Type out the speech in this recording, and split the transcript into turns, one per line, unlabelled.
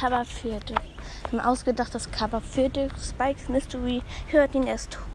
Cover für ein ausgedachtes ausgedacht, das Cover für Spikes Mystery. Hört ihn erst